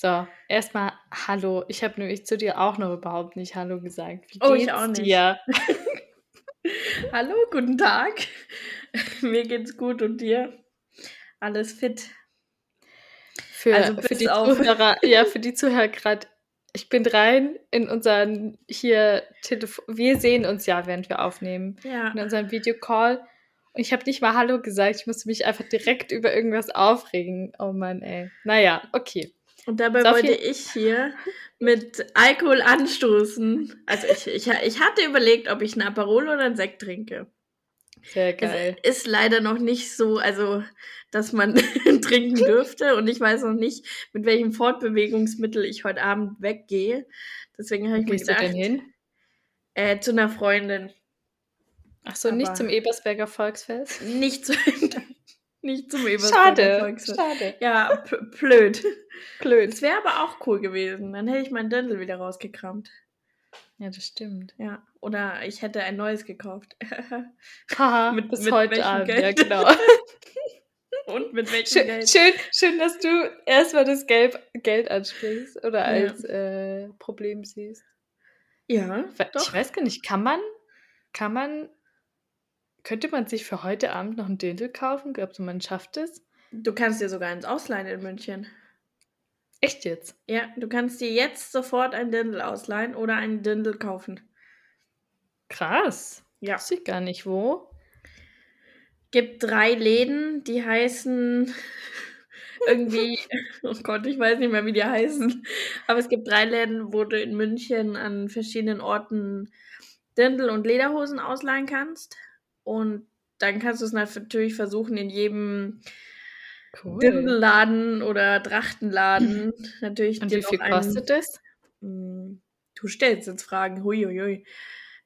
So, erstmal Hallo. Ich habe nämlich zu dir auch noch überhaupt nicht Hallo gesagt. Wie oh, ich auch nicht. Dir? Hallo, guten Tag. Mir geht's gut und dir? Alles fit? Für, also für die Zuhörer, ja, für die Zuhörer gerade. Ich bin rein in unseren hier Telefon. Wir sehen uns ja, während wir aufnehmen. Ja. In unserem Videocall. Und ich habe nicht mal Hallo gesagt. Ich musste mich einfach direkt über irgendwas aufregen. Oh Mann, ey. Naja, okay. Und dabei Sophie? wollte ich hier mit Alkohol anstoßen. Also ich, ich, ich hatte überlegt, ob ich einen Aperol oder einen Sekt trinke. Sehr geil. Es ist leider noch nicht so, also, dass man trinken dürfte. Und ich weiß noch nicht, mit welchem Fortbewegungsmittel ich heute Abend weggehe. Deswegen habe ich mir gedacht. Du denn hin? Äh, zu einer Freundin. Ach so, Aber nicht zum Ebersberger Volksfest? Nicht zu, nicht zum Ebersberger Schade, schade. Ja, blöd. blöd. Es wäre aber auch cool gewesen. Dann hätte ich mein Dirndl wieder rausgekramt. Ja, das stimmt. Ja, oder ich hätte ein neues gekauft. Haha, mit, bis mit heute Abend, Geld? ja genau. Und mit welchem schön, Geld? Schön, schön, dass du erstmal das Gelb, Geld ansprichst oder als äh, Problem siehst. Ja, ich doch. weiß gar nicht, kann man, kann man, könnte man sich für heute Abend noch ein Dirndl kaufen? Glaubst du, man schafft es? Du kannst dir sogar eins ausleihen in München. Echt jetzt? Ja, du kannst dir jetzt sofort ein Dirndl ausleihen oder ein Dirndl kaufen. Krass. Ja. Weiß ich gar nicht wo. Gibt drei Läden, die heißen irgendwie, oh Gott, ich weiß nicht mehr, wie die heißen. Aber es gibt drei Läden, wo du in München an verschiedenen Orten Dirndl und Lederhosen ausleihen kannst. Und dann kannst du es natürlich versuchen, in jedem Cool. Dirndl-Laden oder Drachtenladen. Natürlich. Und wie viel kostet das? Hm, du stellst jetzt Fragen. Huiuiui.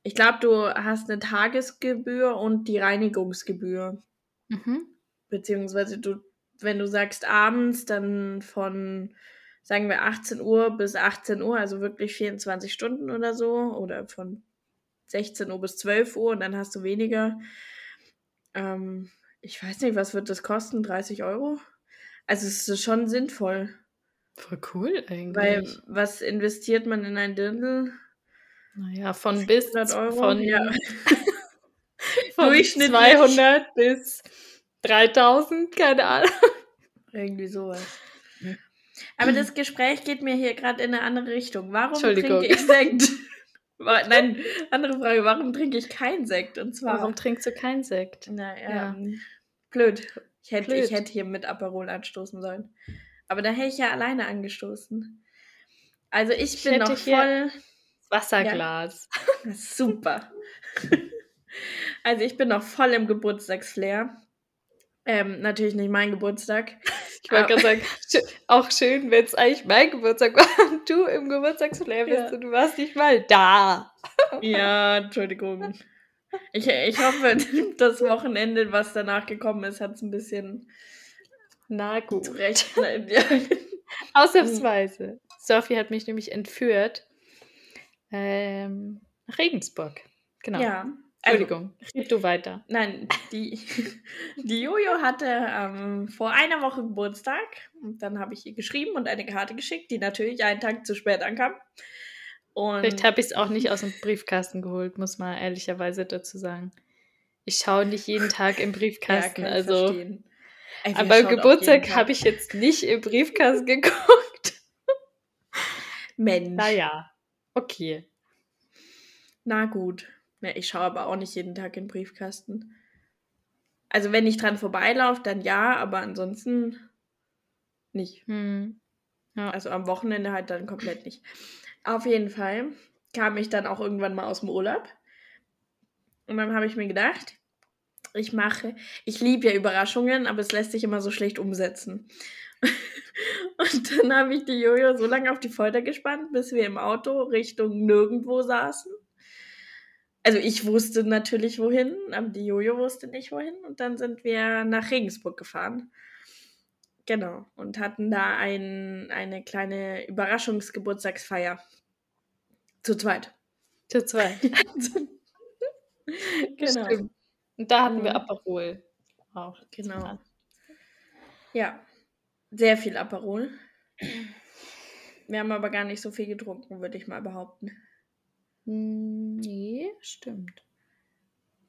Ich glaube, du hast eine Tagesgebühr und die Reinigungsgebühr. Mhm. Beziehungsweise du, wenn du sagst abends, dann von, sagen wir, 18 Uhr bis 18 Uhr, also wirklich 24 Stunden oder so, oder von 16 Uhr bis 12 Uhr und dann hast du weniger. Ähm, ich weiß nicht, was wird das kosten? 30 Euro? Also es ist schon sinnvoll. Voll cool eigentlich. Weil was investiert man in ein Dirndl? Naja, von bis 100 Euro. Von, ja. von Durchschnitt 200 bis 3000, keine Ahnung. Irgendwie sowas. Aber das Gespräch geht mir hier gerade in eine andere Richtung. Warum trinke ich Sekt? Nein, andere Frage, warum trinke ich keinen Sekt? Und zwar. Warum trinkst du keinen Sekt? Naja, ja. blöd. Ich hätte, blöd. ich hätte hier mit Aperol anstoßen sollen. Aber da hätte ich ja alleine angestoßen. Also ich, ich bin noch voll. Wasserglas. Ja. Super. also ich bin noch voll im Geburtstagsflair. Ähm, natürlich nicht mein Geburtstag. Ich wollte gerade sagen, auch schön, wenn es eigentlich mein Geburtstag war und du im Geburtstagsflair bist ja. und du warst nicht mal da. Ja, Entschuldigung. Ich, ich hoffe, das Wochenende, was danach gekommen ist, hat es ein bisschen na gut. Zurecht. Ausnahmsweise. Sophie hat mich nämlich entführt ähm, nach Regensburg. Genau. Ja. Entschuldigung, also, red du weiter. Nein, die, die Jojo hatte ähm, vor einer Woche Geburtstag und dann habe ich ihr geschrieben und eine Karte geschickt, die natürlich einen Tag zu spät ankam. Und Vielleicht habe ich es auch nicht aus dem Briefkasten geholt, muss man ehrlicherweise dazu sagen. Ich schaue nicht jeden Tag im Briefkasten, ja, also. Ey, aber Geburtstag habe ich jetzt nicht im Briefkasten geguckt. Mensch. Naja, okay. Na gut. Ja, ich schaue aber auch nicht jeden Tag in den Briefkasten. Also wenn ich dran vorbeilaufe, dann ja, aber ansonsten nicht. Hm. Ja. Also am Wochenende halt dann komplett nicht. Auf jeden Fall kam ich dann auch irgendwann mal aus dem Urlaub. Und dann habe ich mir gedacht, ich mache, ich liebe ja Überraschungen, aber es lässt sich immer so schlecht umsetzen. Und dann habe ich die Jojo so lange auf die Folter gespannt, bis wir im Auto Richtung nirgendwo saßen also ich wusste natürlich wohin, aber die Jojo wusste nicht wohin. Und dann sind wir nach Regensburg gefahren. Genau. Und hatten da ein, eine kleine Überraschungsgeburtstagsfeier. Zu zweit. Zu zweit. genau. Stimmt. Und da hatten wir mhm. Aperol. Auch. Genau. Ja. Sehr viel Aperol. Wir haben aber gar nicht so viel getrunken, würde ich mal behaupten. Hm, nee, stimmt.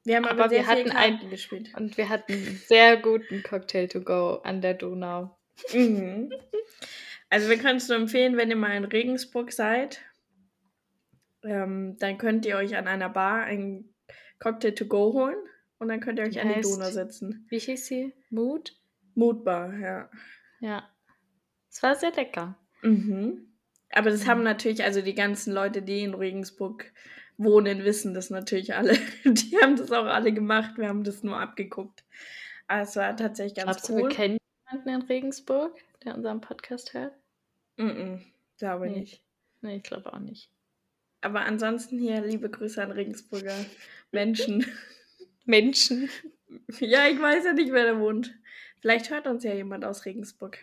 Wir haben aber, aber wir hatten einen gespielt. Und wir hatten einen sehr guten Cocktail to go an der Donau. Mhm. Also wir können es nur empfehlen, wenn ihr mal in Regensburg seid, ähm, dann könnt ihr euch an einer Bar einen Cocktail to go holen und dann könnt ihr euch die an die Donau setzen. Wie hieß sie? Mood? Mood Bar, ja. Ja. Es war sehr lecker. Mhm. Aber das mhm. haben natürlich, also die ganzen Leute, die in Regensburg wohnen, wissen das natürlich alle. Die haben das auch alle gemacht. Wir haben das nur abgeguckt. Aber es war tatsächlich ganz Glaubst cool. Du, wir kennen jemanden in Regensburg, der unseren Podcast hört? Mhm, glaube nee. nicht. Nee, ich glaube auch nicht. Aber ansonsten hier liebe Grüße an Regensburger Menschen. Menschen. Ja, ich weiß ja nicht, wer da wohnt. Vielleicht hört uns ja jemand aus Regensburg.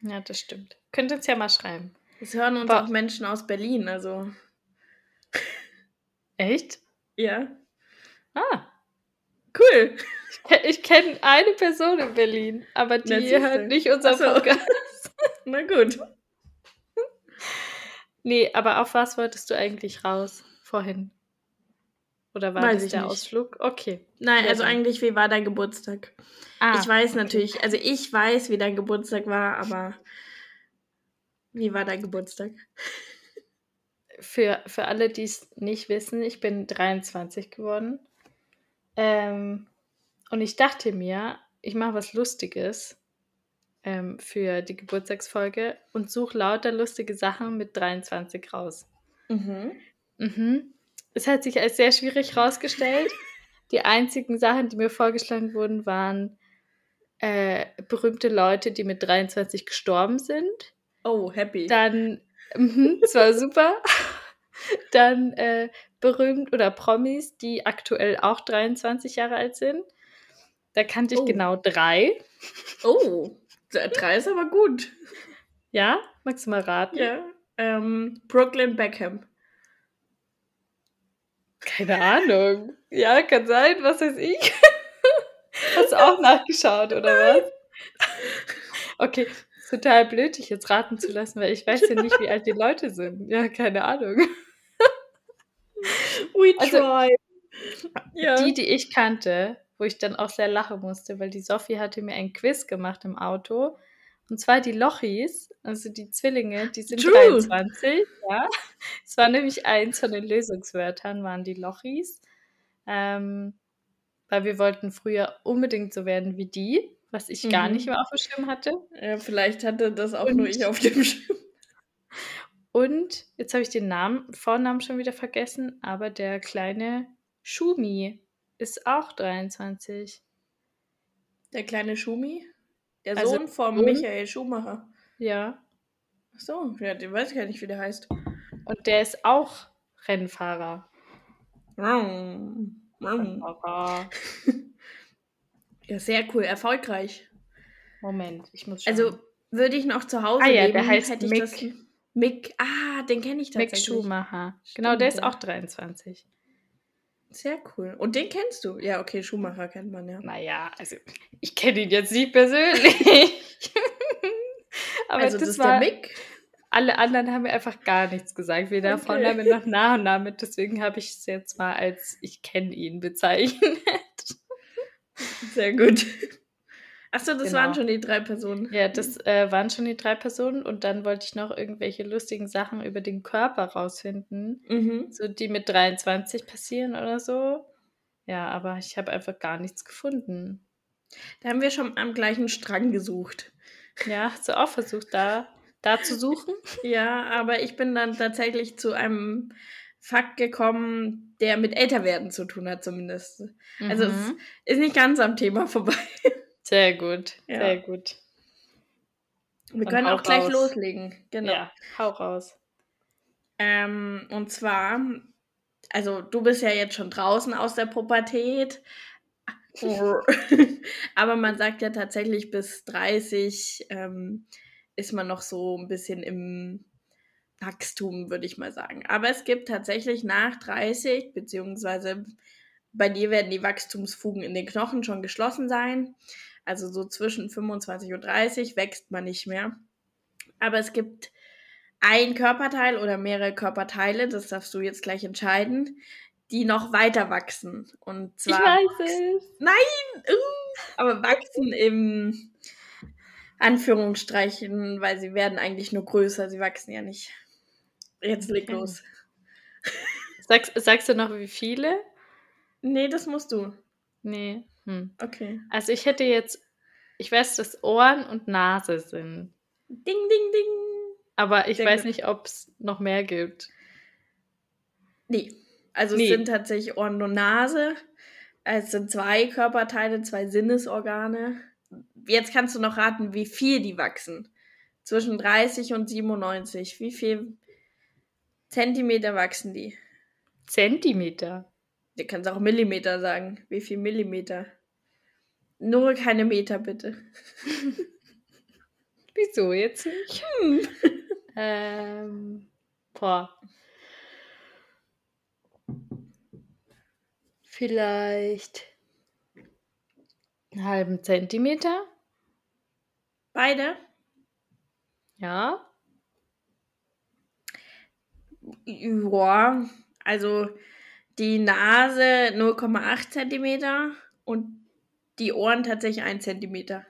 Ja, das stimmt. Könnt uns ja mal schreiben. Es hören uns Boah. auch Menschen aus Berlin, also. Echt? Ja. Ah. Cool. Ich, kenne eine Person in Berlin, aber die hört nicht unser so. Podcast. Na gut. Nee, aber auf was wolltest du eigentlich raus vorhin? Oder war weiß das der nicht. Ausflug? Okay. Nein, also eigentlich, wie war dein Geburtstag? Ah. Ich weiß natürlich, also ich weiß, wie dein Geburtstag war, aber wie war dein Geburtstag? Für, für alle, die es nicht wissen, ich bin 23 geworden. Ähm, und ich dachte mir, ich mache was Lustiges ähm, für die Geburtstagsfolge und suche lauter lustige Sachen mit 23 raus. Mhm. Mhm. Es hat sich als sehr schwierig herausgestellt. Die einzigen Sachen, die mir vorgeschlagen wurden, waren äh, berühmte Leute, die mit 23 gestorben sind. Oh, happy. Dann, mh, das war super. Dann äh, berühmt oder Promis, die aktuell auch 23 Jahre alt sind. Da kannte ich oh. genau drei. Oh, drei ist aber gut. Ja? Magst du mal raten? Ja. Ähm, Brooklyn Beckham. Keine Ahnung. Ja, kann sein, was weiß ich. Hast du auch nachgeschaut, oder was? Okay, total blöd, dich jetzt raten zu lassen, weil ich weiß ja nicht, wie alt die Leute sind. Ja, keine Ahnung. We also, try. Ja. Die, die ich kannte, wo ich dann auch sehr lachen musste, weil die Sophie hatte mir ein Quiz gemacht im Auto. Und zwar die Lochis, also die Zwillinge, die sind True. 23, ja. Es war nämlich eins von den Lösungswörtern, waren die Lochis. Ähm, weil wir wollten früher unbedingt so werden wie die, was ich mhm. gar nicht mehr auf dem Schirm hatte. Ja, vielleicht hatte das auch und, nur ich auf dem Schirm. Und jetzt habe ich den Namen, Vornamen schon wieder vergessen, aber der kleine Schumi ist auch 23. Der kleine Schumi? Der also Sohn von Michael Schumacher. Ja. Ach so, ja, den weiß ich gar nicht, wie der heißt. Und der ist auch Rennfahrer. Rennfahrer. ja, sehr cool, erfolgreich. Moment, ich muss also, schauen. Also, würde ich noch zu Hause ah, ja, leben, der heißt hätte Mick. Das... Mick, ah, den kenne ich tatsächlich. Mick Schumacher. Stimmt, genau, der ist auch 23. Sehr cool. Und den kennst du? Ja, okay, Schumacher kennt man ja. Naja, also ich kenne ihn jetzt nicht persönlich. Aber also das, das war, der Mick? Alle anderen haben mir einfach gar nichts gesagt, weder okay. Vorname noch Nachname. Deswegen habe ich es jetzt mal als ich kenne ihn bezeichnet. Sehr gut. Achso, das genau. waren schon die drei Personen. Ja, das äh, waren schon die drei Personen und dann wollte ich noch irgendwelche lustigen Sachen über den Körper rausfinden, mhm. so die mit 23 passieren oder so. Ja, aber ich habe einfach gar nichts gefunden. Da haben wir schon am gleichen Strang gesucht. Ja, hast du auch versucht, da, da zu suchen? ja, aber ich bin dann tatsächlich zu einem Fakt gekommen, der mit Älterwerden zu tun hat, zumindest. Mhm. Also es mhm. ist nicht ganz am Thema vorbei. Sehr gut, ja. sehr gut. Wir Dann können auch gleich raus. loslegen. Genau. Ja, hau raus. Ähm, und zwar, also du bist ja jetzt schon draußen aus der Pubertät. Aber man sagt ja tatsächlich, bis 30 ähm, ist man noch so ein bisschen im Wachstum, würde ich mal sagen. Aber es gibt tatsächlich nach 30, beziehungsweise bei dir werden die Wachstumsfugen in den Knochen schon geschlossen sein. Also so zwischen 25 und 30 wächst man nicht mehr. Aber es gibt ein Körperteil oder mehrere Körperteile, das darfst du jetzt gleich entscheiden, die noch weiter wachsen. Und zwar. Ich weiß es. Nein! Uh, aber wachsen im Anführungsstreichen, weil sie werden eigentlich nur größer, sie wachsen ja nicht. Jetzt leg los. Sagst, sagst du noch wie viele? Nee, das musst du. Nee. Hm. Okay. Also ich hätte jetzt, ich weiß, dass Ohren und Nase sind. Ding, ding, ding. Aber ich Sehr weiß nicht, ob es noch mehr gibt. Nee. Also nee. es sind tatsächlich Ohren und Nase. Es sind zwei Körperteile, zwei Sinnesorgane. Jetzt kannst du noch raten, wie viel die wachsen. Zwischen 30 und 97. Wie viel Zentimeter wachsen die? Zentimeter? Du kannst auch Millimeter sagen. Wie viel Millimeter? Nur keine Meter, bitte. Wieso jetzt nicht? Hm. ähm, boah. Vielleicht einen halben Zentimeter. Beide? Ja. Ja, also die Nase 0,8 Zentimeter und die Ohren tatsächlich 1 Zentimeter.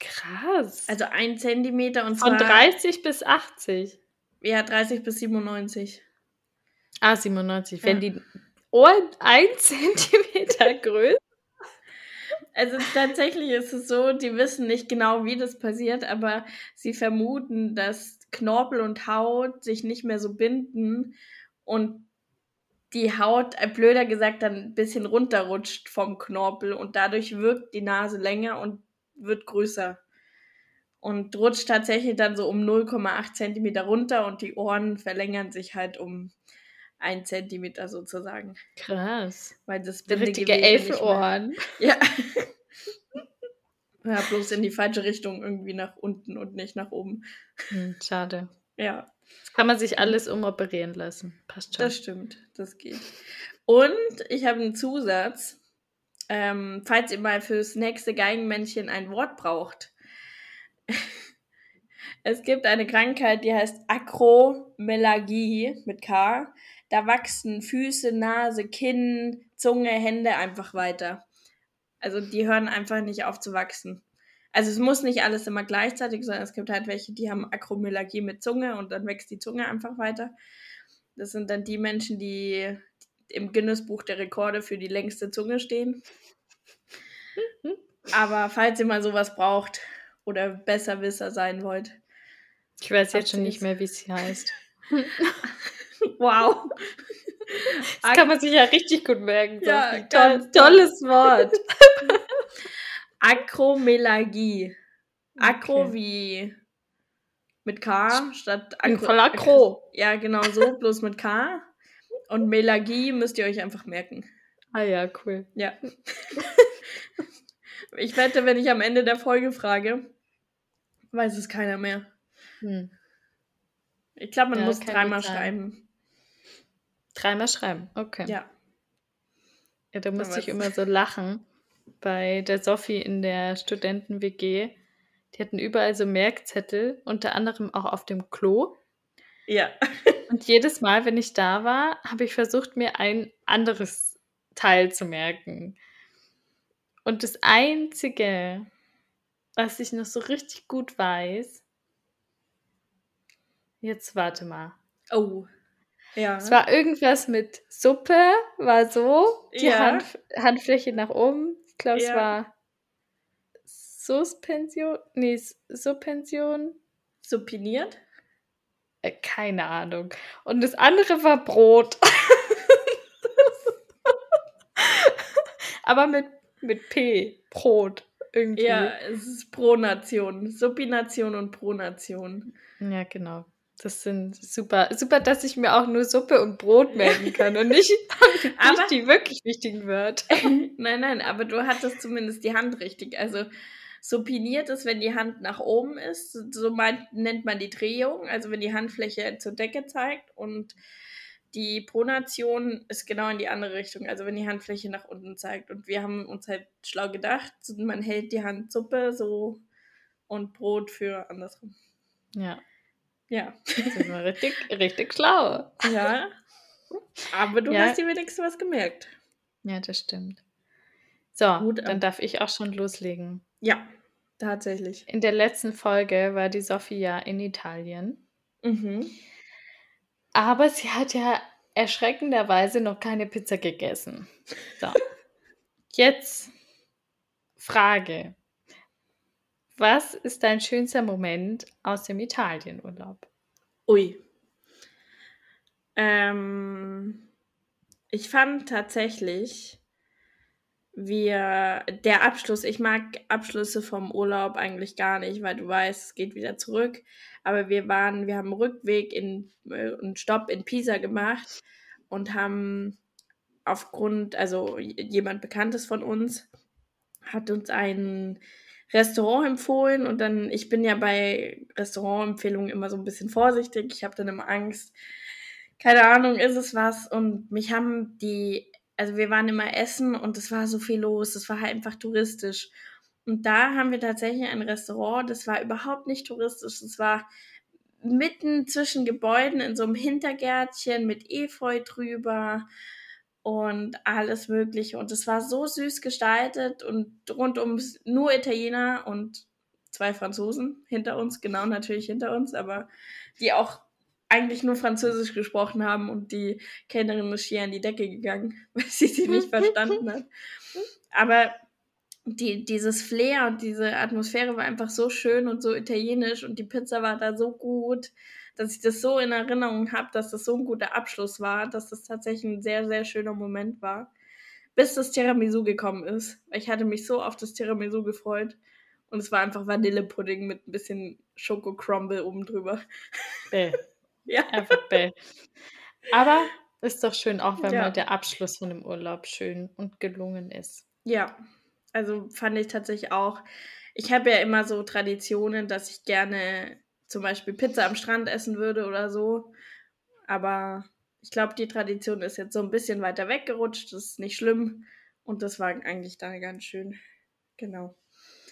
Krass. Also 1 Zentimeter und zwar. Von 30 bis 80. Ja, 30 bis 97. Ah, 97. Ja. Wenn die Ohren 1 Zentimeter größer. Also tatsächlich ist es so, die wissen nicht genau, wie das passiert, aber sie vermuten, dass Knorpel und Haut sich nicht mehr so binden und die Haut, äh, blöder gesagt, dann ein bisschen runterrutscht vom Knorpel und dadurch wirkt die Nase länger und wird größer. Und rutscht tatsächlich dann so um 0,8 Zentimeter runter und die Ohren verlängern sich halt um 1 Zentimeter sozusagen. Krass. Weil das richtige Elfenohren. Ja. Ja, bloß in die falsche Richtung irgendwie nach unten und nicht nach oben. Hm, schade. Ja. Kann man sich alles umoperieren lassen. Passt schon. Das stimmt, das geht. Und ich habe einen Zusatz. Ähm, falls ihr mal fürs nächste Geigenmännchen ein Wort braucht. es gibt eine Krankheit, die heißt Akromelagie mit K. Da wachsen Füße, Nase, Kinn, Zunge, Hände einfach weiter. Also die hören einfach nicht auf zu wachsen. Also es muss nicht alles immer gleichzeitig sein. Es gibt halt welche, die haben Akromyalgie mit Zunge und dann wächst die Zunge einfach weiter. Das sind dann die Menschen, die im Guinness-Buch der Rekorde für die längste Zunge stehen. Aber falls ihr mal sowas braucht oder Besserwisser sein wollt. Ich weiß jetzt schon nicht mehr, wie sie heißt. wow. Das kann man sich ja richtig gut merken. Ja, toll, tolles Wort. Akromelagie. Akro okay. wie mit K statt Akro. Voll Akro. Ja, genau so, bloß mit K. Und Melagie müsst ihr euch einfach merken. Ah ja, cool. Ja. ich wette, wenn ich am Ende der Folge frage, weiß es keiner mehr. Hm. Ich glaube, man ja, muss dreimal schreiben. Dreimal schreiben, okay. Ja. Ja, da musste ich immer so lachen bei der Sophie in der Studenten-WG. Die hatten überall so Merkzettel, unter anderem auch auf dem Klo. Ja. Und jedes Mal, wenn ich da war, habe ich versucht, mir ein anderes Teil zu merken. Und das Einzige, was ich noch so richtig gut weiß, jetzt warte mal. Oh. Ja. Es war irgendwas mit Suppe, war so, die ja. Hand, Handfläche nach oben, glaube, ja. es war Suspension. Nee, Subpension. Supiniert? Äh, keine Ahnung. Und das andere war Brot. Aber mit, mit P. Brot. Irgendwie. Ja, es ist Pronation. Supination und Pronation. Ja, genau. Das sind super, super, dass ich mir auch nur Suppe und Brot merken kann und nicht, aber, nicht die wirklich wichtigen Wörter. nein, nein, aber du hattest zumindest die Hand richtig. Also supiniert ist, wenn die Hand nach oben ist. So meint, nennt man die Drehung, also wenn die Handfläche zur Decke zeigt und die Pronation ist genau in die andere Richtung, also wenn die Handfläche nach unten zeigt. Und wir haben uns halt schlau gedacht, man hält die Hand Suppe so und Brot für andersrum. Ja. Ja. Das war richtig, richtig schlau. Ja. Aber du ja. hast dir wenigstens was gemerkt. Ja, das stimmt. So, Gut, dann darf ich auch schon loslegen. Ja, tatsächlich. In der letzten Folge war die Sophia in Italien. Mhm. Aber sie hat ja erschreckenderweise noch keine Pizza gegessen. So. Jetzt Frage. Was ist dein schönster Moment aus dem Italienurlaub? Ui. Ähm, ich fand tatsächlich, wir, der Abschluss, ich mag Abschlüsse vom Urlaub eigentlich gar nicht, weil du weißt, es geht wieder zurück. Aber wir waren, wir haben einen Rückweg in, äh, einen Stopp in Pisa gemacht und haben aufgrund, also jemand Bekanntes von uns hat uns ein Restaurant empfohlen und dann, ich bin ja bei Restaurantempfehlungen immer so ein bisschen vorsichtig. Ich habe dann immer Angst, keine Ahnung, ist es was. Und mich haben die, also wir waren immer essen und es war so viel los, es war halt einfach touristisch. Und da haben wir tatsächlich ein Restaurant, das war überhaupt nicht touristisch, es war mitten zwischen Gebäuden in so einem Hintergärtchen mit Efeu drüber und alles Mögliche. Und es war so süß gestaltet und rundum nur Italiener und zwei Franzosen hinter uns, genau natürlich hinter uns, aber die auch eigentlich nur Französisch gesprochen haben und die Kellnerin ist schier an die Decke gegangen, weil sie sie nicht verstanden hat. Aber die, dieses Flair und diese Atmosphäre war einfach so schön und so italienisch und die Pizza war da so gut dass ich das so in Erinnerung habe, dass das so ein guter Abschluss war, dass das tatsächlich ein sehr, sehr schöner Moment war. Bis das Tiramisu gekommen ist. Ich hatte mich so auf das Tiramisu gefreut. Und es war einfach Vanillepudding mit ein bisschen Schoko-Crumble oben drüber. Bäh. ja. Einfach bäh. Aber ist doch schön, auch wenn ja. mal der Abschluss von dem Urlaub schön und gelungen ist. Ja, also fand ich tatsächlich auch. Ich habe ja immer so Traditionen, dass ich gerne zum Beispiel Pizza am Strand essen würde oder so. Aber ich glaube, die Tradition ist jetzt so ein bisschen weiter weggerutscht. Das ist nicht schlimm. Und das war eigentlich da ganz schön. Genau.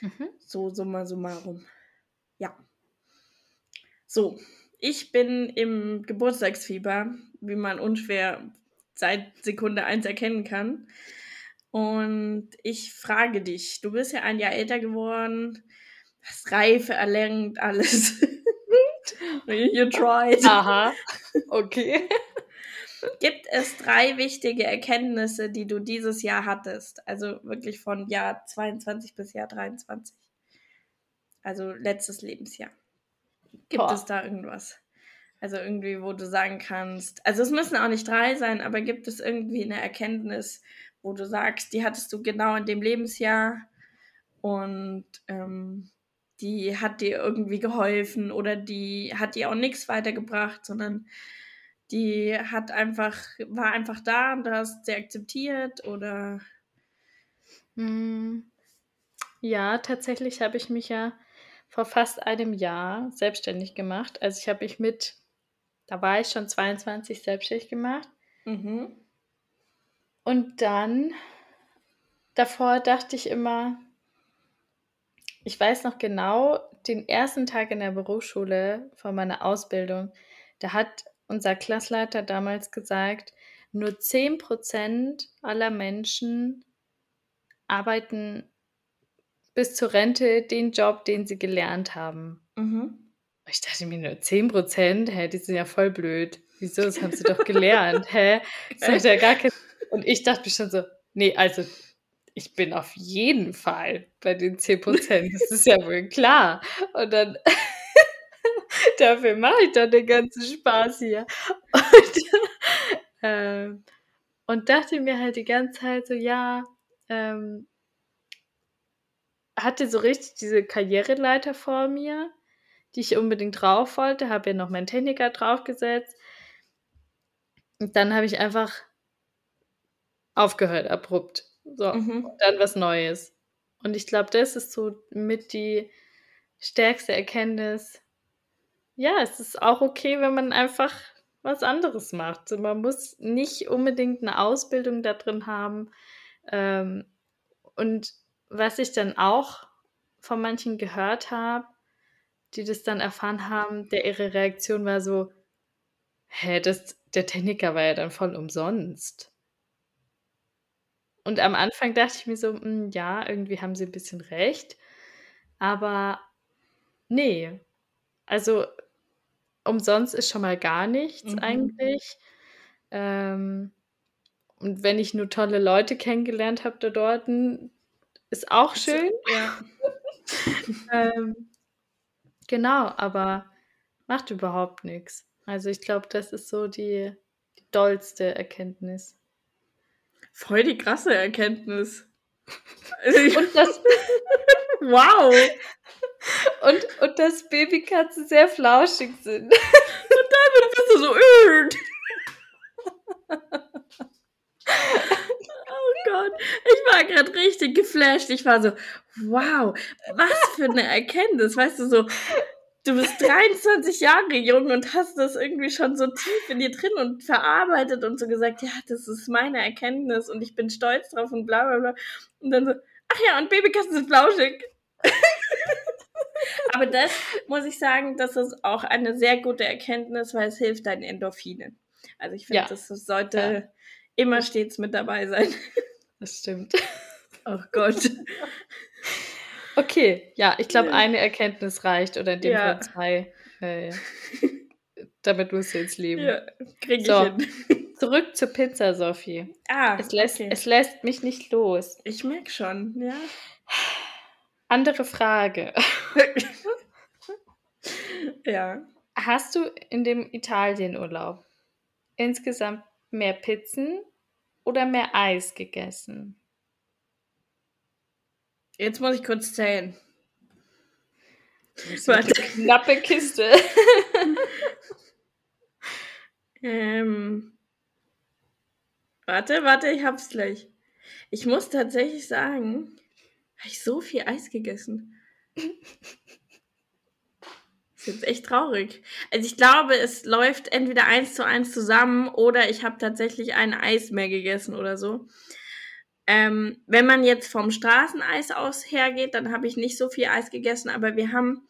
Mhm. So summa summarum. Ja. So, ich bin im Geburtstagsfieber, wie man unschwer seit Sekunde 1 erkennen kann. Und ich frage dich, du bist ja ein Jahr älter geworden, hast Reife erlernt, alles. You tried. Aha. Okay. Gibt es drei wichtige Erkenntnisse, die du dieses Jahr hattest? Also wirklich von Jahr 22 bis Jahr 23. Also letztes Lebensjahr. Gibt Boah. es da irgendwas? Also irgendwie, wo du sagen kannst, also es müssen auch nicht drei sein, aber gibt es irgendwie eine Erkenntnis, wo du sagst, die hattest du genau in dem Lebensjahr und ähm, die hat dir irgendwie geholfen oder die hat dir auch nichts weitergebracht, sondern die hat einfach, war einfach da und du hast sie akzeptiert oder. Hm. Ja, tatsächlich habe ich mich ja vor fast einem Jahr selbstständig gemacht. Also ich habe mich mit, da war ich schon 22 selbstständig gemacht. Mhm. Und dann, davor dachte ich immer, ich weiß noch genau, den ersten Tag in der Berufsschule von meiner Ausbildung, da hat unser Klassleiter damals gesagt, nur 10% aller Menschen arbeiten bis zur Rente den Job, den sie gelernt haben. Mhm. Ich dachte mir nur 10%, hä, die sind ja voll blöd. Wieso? Das haben sie doch gelernt, hä? Das hat ja gar kein... Und ich dachte mir schon so, nee, also ich bin auf jeden Fall bei den 10 Prozent. Das ist ja wohl klar. Und dann, dafür mache ich dann den ganzen Spaß hier. Und, äh, und dachte mir halt die ganze Zeit so, ja, ähm, hatte so richtig diese Karriereleiter vor mir, die ich unbedingt drauf wollte, habe ja noch meinen Techniker draufgesetzt. Und dann habe ich einfach aufgehört, abrupt. So, mhm. und dann was Neues. Und ich glaube, das ist so mit die stärkste Erkenntnis. Ja, es ist auch okay, wenn man einfach was anderes macht. Man muss nicht unbedingt eine Ausbildung da drin haben. Ähm, und was ich dann auch von manchen gehört habe, die das dann erfahren haben, der ihre Reaktion war so, hä, das, der Techniker war ja dann voll umsonst. Und am Anfang dachte ich mir so, hm, ja, irgendwie haben sie ein bisschen recht. Aber nee. Also umsonst ist schon mal gar nichts mhm. eigentlich. Ähm, und wenn ich nur tolle Leute kennengelernt habe da dort, ist auch schön. Ja. ähm, genau, aber macht überhaupt nichts. Also ich glaube, das ist so die, die dollste Erkenntnis. Voll die krasse Erkenntnis. und das. wow! Und, und dass Babykatzen sehr flauschig sind. und damit bist du so öd. oh Gott, ich war gerade richtig geflasht. Ich war so, wow, was für eine Erkenntnis. Weißt du, so, du bist 23 Jahre jung und hast das irgendwie schon so tief in dir drin und verarbeitet und so gesagt, ja, das ist meine Erkenntnis und ich bin stolz drauf und bla bla bla. Und dann so, ach ja, und Babykasten sind flauschig. Aber das muss ich sagen, das ist auch eine sehr gute Erkenntnis, weil es hilft deinen Endorphinen. Also ich finde, ja. das sollte ja. immer stets mit dabei sein. Das stimmt. Oh Gott. Okay, ja, ich glaube, eine Erkenntnis reicht oder in dem ja. Fall zwei. Äh, damit musst du jetzt leben. Ja, krieg ich so, hin. Zurück zur Pizza, Sophie. Ah, es lässt, okay. es lässt mich nicht los. Ich merke schon, ja. Andere Frage. ja. Hast du in dem Italienurlaub insgesamt mehr Pizzen oder mehr Eis gegessen? Jetzt muss ich kurz zählen. Das eine knappe Kiste. ähm, warte, warte, ich hab's gleich. Ich muss tatsächlich sagen, habe ich so viel Eis gegessen. Das ist jetzt echt traurig. Also ich glaube, es läuft entweder eins zu eins zusammen oder ich habe tatsächlich ein Eis mehr gegessen oder so. Ähm, wenn man jetzt vom Straßeneis aus hergeht, dann habe ich nicht so viel Eis gegessen, aber wir haben,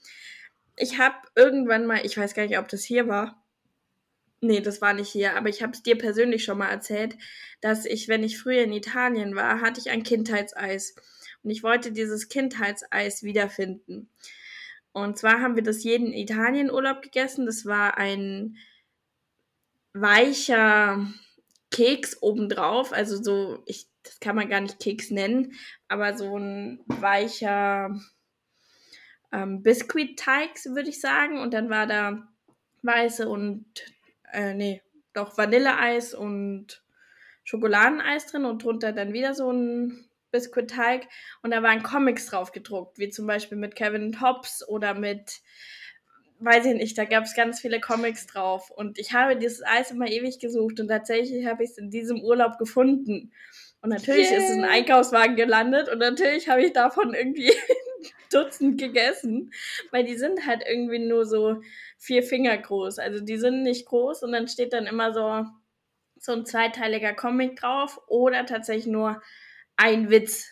ich habe irgendwann mal, ich weiß gar nicht, ob das hier war. Nee, das war nicht hier, aber ich habe es dir persönlich schon mal erzählt, dass ich, wenn ich früher in Italien war, hatte ich ein Kindheitseis. Und ich wollte dieses Kindheitseis wiederfinden. Und zwar haben wir das jeden Italienurlaub gegessen. Das war ein weicher Keks obendrauf. Also so, ich das kann man gar nicht Keks nennen, aber so ein weicher ähm, Biskuitteig, würde ich sagen. Und dann war da weiße und, äh, nee, doch Vanilleeis und Schokoladeneis drin und drunter dann wieder so ein Biskuitteig. Und da waren Comics drauf gedruckt, wie zum Beispiel mit Kevin Hobbs oder mit weiß ich nicht, da gab es ganz viele Comics drauf. Und ich habe dieses Eis immer ewig gesucht und tatsächlich habe ich es in diesem Urlaub gefunden. Und natürlich yeah. ist es ein Einkaufswagen gelandet und natürlich habe ich davon irgendwie Dutzend gegessen, weil die sind halt irgendwie nur so vier Finger groß. Also die sind nicht groß und dann steht dann immer so, so ein zweiteiliger Comic drauf oder tatsächlich nur ein Witz.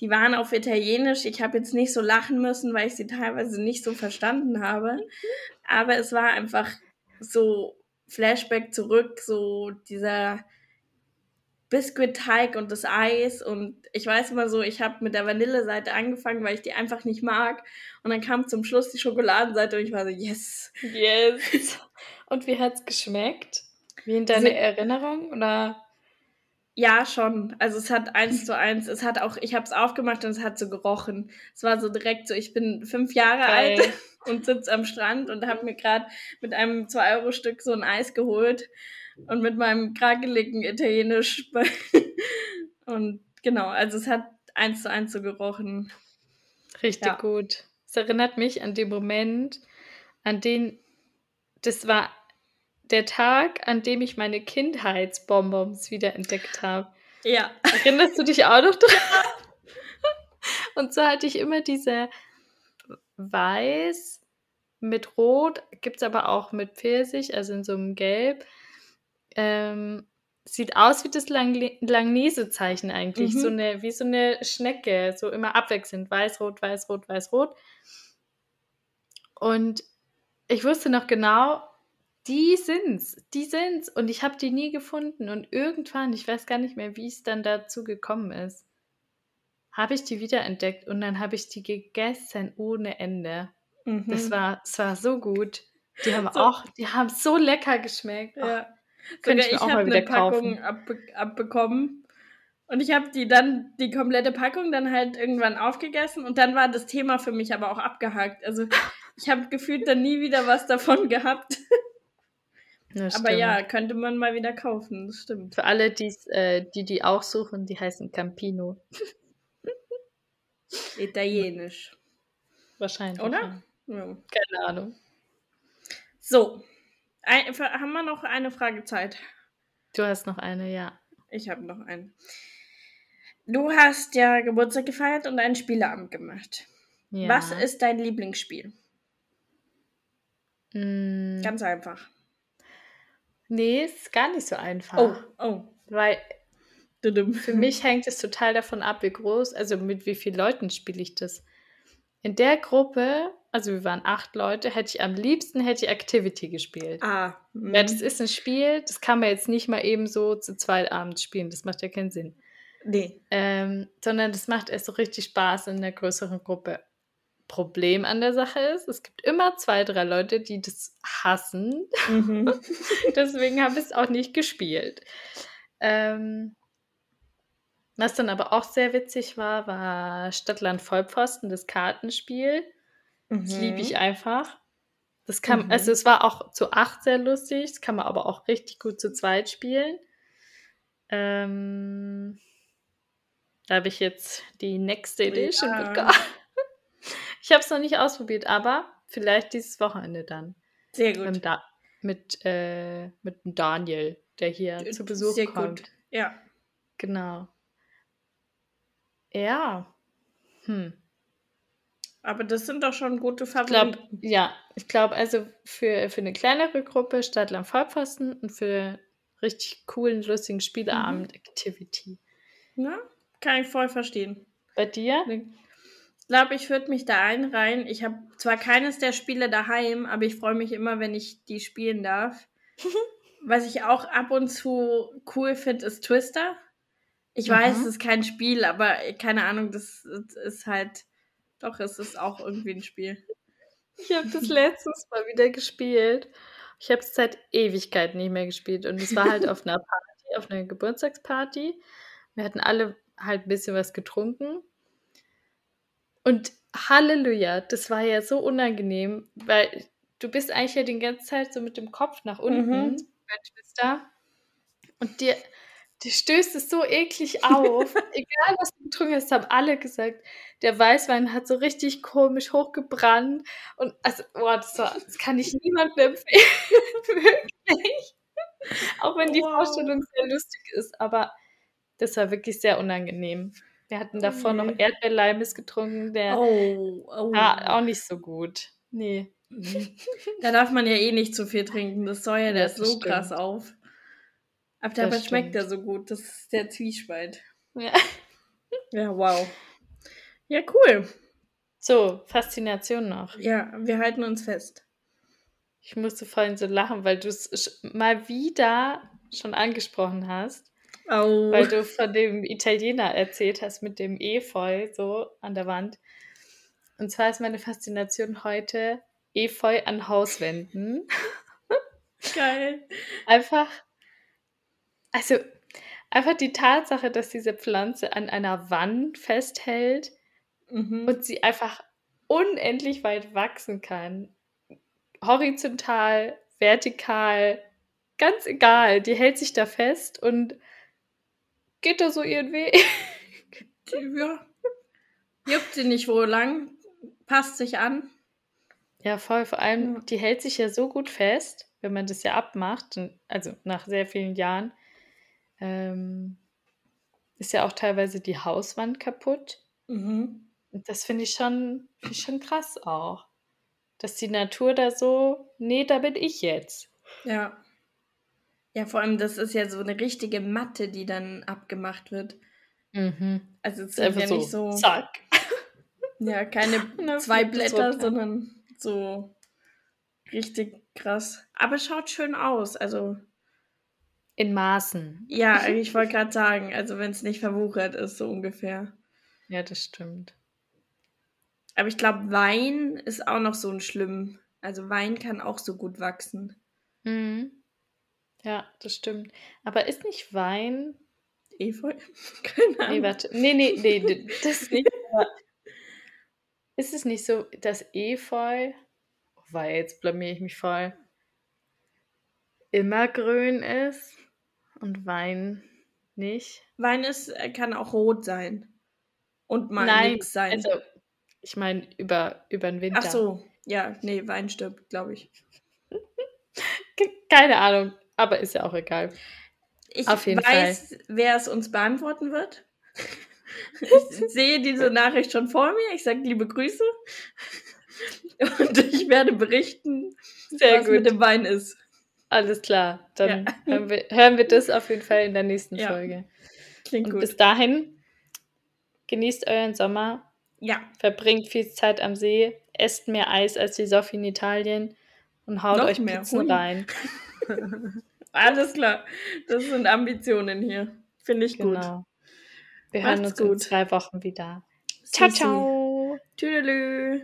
Die waren auf Italienisch. Ich habe jetzt nicht so lachen müssen, weil ich sie teilweise nicht so verstanden habe. Aber es war einfach so Flashback zurück, so dieser Biskuitteig und das Eis und ich weiß immer so, ich habe mit der Vanilleseite angefangen, weil ich die einfach nicht mag und dann kam zum Schluss die Schokoladenseite und ich war so, yes. Yes. und wie hat's geschmeckt? Wie in deiner Erinnerung oder? Ja, schon. Also es hat eins zu eins, es hat auch, ich habe es aufgemacht und es hat so gerochen. Es war so direkt so, ich bin fünf Jahre Geil. alt und sitze am Strand und habe mir gerade mit einem 2-Euro-Stück so ein Eis geholt und mit meinem krakeligen Italienisch. und genau, also es hat eins zu eins so gerochen. Richtig ja. gut. Es erinnert mich an den Moment, an den, das war der Tag, an dem ich meine Kindheitsbonbons wiederentdeckt habe. Ja. Erinnerst du dich auch noch dran? Und so hatte ich immer diese weiß mit rot, gibt es aber auch mit Pfirsich, also in so einem Gelb. Ähm, sieht aus wie das Lang Langnese-Zeichen eigentlich. Mhm. So eine, wie so eine Schnecke, so immer abwechselnd. Weiß, rot, weiß, rot, weiß, rot. Und ich wusste noch genau, die sind's, die sind's. Und ich habe die nie gefunden. Und irgendwann, ich weiß gar nicht mehr, wie es dann dazu gekommen ist, habe ich die wiederentdeckt und dann habe ich die gegessen ohne Ende. Mhm. Das, war, das war so gut. Die haben so. auch, die haben so lecker geschmeckt. Ja. Könnte ich, ich habe eine Packung abbe abbekommen und ich habe die dann, die komplette Packung dann halt irgendwann aufgegessen und dann war das Thema für mich aber auch abgehakt. Also ich habe gefühlt dann nie wieder was davon gehabt. aber ja, könnte man mal wieder kaufen, das stimmt. Für alle, äh, die die auch suchen, die heißen Campino. Italienisch. Wahrscheinlich. Oder? Ja. Keine Ahnung. So. Ein, haben wir noch eine Frage Zeit? Du hast noch eine, ja. Ich habe noch einen. Du hast ja Geburtstag gefeiert und einen Spieleabend gemacht. Ja. Was ist dein Lieblingsspiel? Mm. Ganz einfach. Nee, ist gar nicht so einfach. Oh, oh. Weil für mich hängt es total davon ab, wie groß, also mit wie vielen Leuten spiele ich das. In der Gruppe, also wir waren acht Leute, hätte ich am liebsten hätte ich Activity gespielt. Ah. Ja, das ist ein Spiel, das kann man jetzt nicht mal eben so zu zweit abends spielen. Das macht ja keinen Sinn. Nee. Ähm, sondern das macht erst so richtig Spaß in der größeren Gruppe. Problem an der Sache ist, es gibt immer zwei, drei Leute, die das hassen. Mhm. Deswegen habe ich es auch nicht gespielt. Ähm, was dann aber auch sehr witzig war, war Stadtland Vollpfosten, das Kartenspiel. Mhm. Das liebe ich einfach. Das kann, mhm. also es war auch zu acht sehr lustig, das kann man aber auch richtig gut zu zweit spielen. Ähm, da habe ich jetzt die nächste Edition ja. bekommen. Ich habe es noch nicht ausprobiert, aber vielleicht dieses Wochenende dann. Sehr gut. Mit, da mit, äh, mit Daniel, der hier D zu Besuch Sehr kommt. Gut. Ja. Genau. Ja. Hm. Aber das sind doch schon gute Favoriten. Ich glaub, ja, ich glaube also für, für eine kleinere Gruppe Stadtland Vollpfosten und für richtig coolen, lustigen Spieleabend mhm. Activity. Ja, kann ich voll verstehen. Bei dir? Ich glaube, ich würde mich da einreihen. Ich habe zwar keines der Spiele daheim, aber ich freue mich immer, wenn ich die spielen darf. Was ich auch ab und zu cool finde, ist Twister. Ich mhm. weiß, es ist kein Spiel, aber keine Ahnung, das ist halt. Doch, es ist auch irgendwie ein Spiel. Ich habe das letztens mal wieder gespielt. Ich habe es seit Ewigkeiten nicht mehr gespielt. Und es war halt auf einer Party, auf einer Geburtstagsparty. Wir hatten alle halt ein bisschen was getrunken. Und Halleluja, das war ja so unangenehm, weil du bist eigentlich ja die ganze Zeit so mit dem Kopf nach unten, mhm. mein Schwester. Und dir, dir stößt es so eklig auf. Egal, was du getrunken hast, haben alle gesagt, der Weißwein hat so richtig komisch hochgebrannt. Und also, boah, das, war, das kann ich niemandem empfehlen. wirklich. Auch wenn die wow. Vorstellung sehr lustig ist, aber das war wirklich sehr unangenehm. Wir hatten davor noch Erdbeerleimes getrunken, der oh, oh. war auch nicht so gut. Nee. Mhm. Da darf man ja eh nicht zu viel trinken. Das säuert ja, so stimmt. krass auf. Aber dabei schmeckt er so gut. Das ist der Zwiespalt. Ja. Ja, wow. Ja, cool. So, Faszination noch. Ja, wir halten uns fest. Ich musste vorhin so lachen, weil du es mal wieder schon angesprochen hast. Oh. Weil du von dem Italiener erzählt hast mit dem Efeu so an der Wand. Und zwar ist meine Faszination heute Efeu an Hauswänden. Geil. Einfach, also einfach die Tatsache, dass diese Pflanze an einer Wand festhält mhm. und sie einfach unendlich weit wachsen kann. Horizontal, vertikal, ganz egal. Die hält sich da fest und geht da so ihren Weg. ja. Juckt sie nicht wo lang, passt sich an. Ja, voll. Vor allem, die hält sich ja so gut fest, wenn man das ja abmacht, also nach sehr vielen Jahren. Ähm, ist ja auch teilweise die Hauswand kaputt. Mhm. Und das finde ich, schon, find ich schon krass auch. Dass die Natur da so, nee, da bin ich jetzt. Ja. Ja, vor allem, das ist ja so eine richtige Matte, die dann abgemacht wird. Mhm. Also es ist ja nicht so. Zack. Ja, keine zwei Blätter, sondern nicht so richtig krass. Aber es schaut schön aus. Also. In Maßen. Ja, ich wollte gerade sagen, also wenn es nicht verwuchert ist, so ungefähr. Ja, das stimmt. Aber ich glaube, Wein ist auch noch so ein schlimm. Also Wein kann auch so gut wachsen. Mhm. Ja, das stimmt. Aber ist nicht Wein. Efeu? Keine Ahnung. Nee, warte. Nee, nee, nee, das nicht. ist es nicht so, dass Efeu. Oh, weil jetzt blamier ich mich voll. Immer grün ist und Wein nicht. Wein ist, äh, kann auch rot sein. Und mal Nein, nix sein. Also, ich meine, über, über den Winter. Ach so, ja, nee, Wein stirbt, glaube ich. Keine Ahnung, aber ist ja auch egal. Ich Auf jeden weiß, Fall. wer es uns beantworten wird. Ich sehe diese Nachricht schon vor mir. Ich sage liebe Grüße. Und ich werde berichten, Sehr was gut. mit dem Wein ist. Alles klar. Dann ja. hören, wir, hören, wir, das auf jeden Fall in der nächsten ja. Folge. Klingt Und gut. Bis dahin, genießt euren Sommer. Ja. Verbringt viel Zeit am See. Esst mehr Eis als die Sophie in Italien. Und haut Noch euch mehr. Pizzen rein. Alles klar. Das sind Ambitionen hier. Finde ich genau. gut. Wir Macht's hören uns gut. in zwei Wochen wieder. Ciao, ciao. Tschüss.